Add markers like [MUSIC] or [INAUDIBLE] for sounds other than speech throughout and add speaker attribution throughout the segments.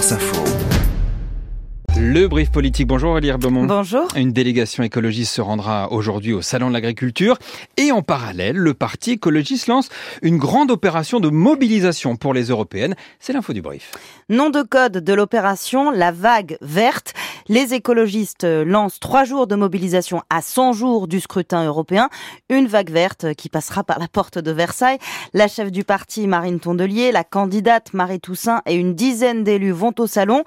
Speaker 1: France Info.
Speaker 2: Le brief politique. Bonjour Elie Beaumont.
Speaker 3: Bonjour.
Speaker 2: Une délégation écologiste se rendra aujourd'hui au Salon de l'Agriculture et en parallèle, le parti écologiste lance une grande opération de mobilisation pour les européennes. C'est l'info du brief.
Speaker 3: Nom de code de l'opération, la vague verte. Les écologistes lancent trois jours de mobilisation à 100 jours du scrutin européen. Une vague verte qui passera par la porte de Versailles. La chef du parti, Marine Tondelier, la candidate Marie Toussaint et une dizaine d'élus vont au salon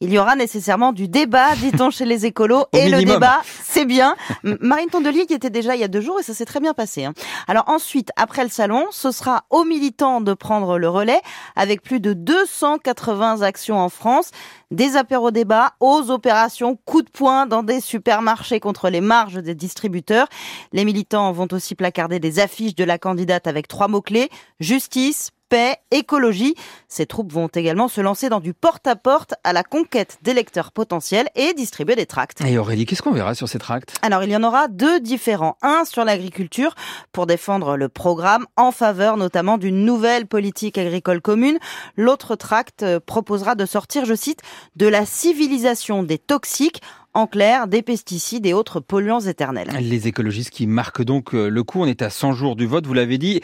Speaker 3: il y aura nécessairement du débat, dit-on chez les écolos. et le débat, c'est bien. Marine Tondelier qui était déjà il y a deux jours et ça s'est très bien passé. Hein. Alors ensuite, après le salon, ce sera aux militants de prendre le relais avec plus de 280 actions en France. Des apéros débats aux opérations coup de poing dans des supermarchés contre les marges des distributeurs. Les militants vont aussi placarder des affiches de la candidate avec trois mots-clés. Justice, paix, écologie. Ces troupes vont également se lancer dans du porte-à-porte -à, la conquête d'électeurs potentiels et distribuer des tracts.
Speaker 2: Et Aurélie, qu'est-ce qu'on verra sur ces tracts?
Speaker 3: Alors, il y en aura deux différents. Un sur l'agriculture pour défendre le programme en faveur notamment d'une nouvelle politique agricole commune. L'autre tract euh, proposera de sortir, je cite, de la civilisation des toxiques en clair, des pesticides et autres polluants éternels.
Speaker 2: Les écologistes qui marquent donc euh, le coup, on est à 100 jours du vote, vous l'avez dit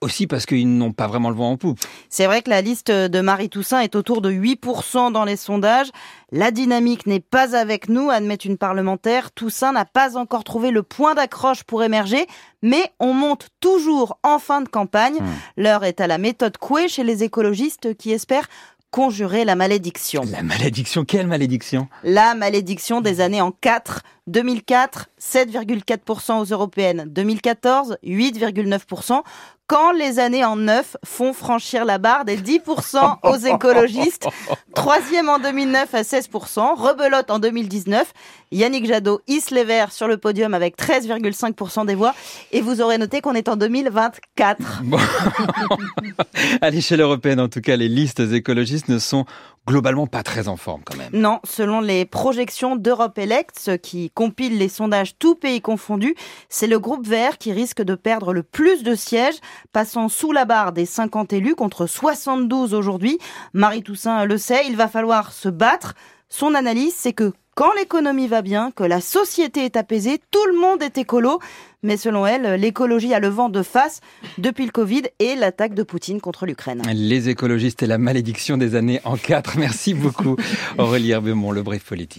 Speaker 2: aussi parce qu'ils n'ont pas vraiment le vent en poupe.
Speaker 3: C'est vrai que la liste de Marie Toussaint est autour de 8% dans les sondages. La dynamique n'est pas avec nous, admet une parlementaire. Toussaint n'a pas encore trouvé le point d'accroche pour émerger, mais on monte toujours en fin de campagne. Hmm. L'heure est à la méthode Coué chez les écologistes qui espèrent conjurer la malédiction.
Speaker 2: La malédiction Quelle malédiction?
Speaker 3: La malédiction des années en 4. 2004, 7,4% aux européennes. 2014, 8,9% quand les années en neuf font franchir la barre des 10% aux écologistes. [LAUGHS] Troisième en 2009 à 16%, rebelote en 2019. Yannick Jadot hisse les verts sur le podium avec 13,5% des voix. Et vous aurez noté qu'on est en 2024. [LAUGHS]
Speaker 2: à l'échelle européenne, en tout cas, les listes écologistes ne sont globalement pas très en forme quand même.
Speaker 3: Non, selon les projections d'Europe Elect, qui compile les sondages tous pays confondus, c'est le groupe vert qui risque de perdre le plus de sièges, passant sous la barre des 50 élus contre 72 aujourd'hui. Marie Toussaint le sait, il va falloir se battre. Son analyse, c'est que quand l'économie va bien, que la société est apaisée, tout le monde est écolo. Mais selon elle, l'écologie a le vent de face depuis le Covid et l'attaque de Poutine contre l'Ukraine.
Speaker 2: Les écologistes et la malédiction des années en quatre. Merci beaucoup [LAUGHS] Aurélie Herbemont, le brief politique.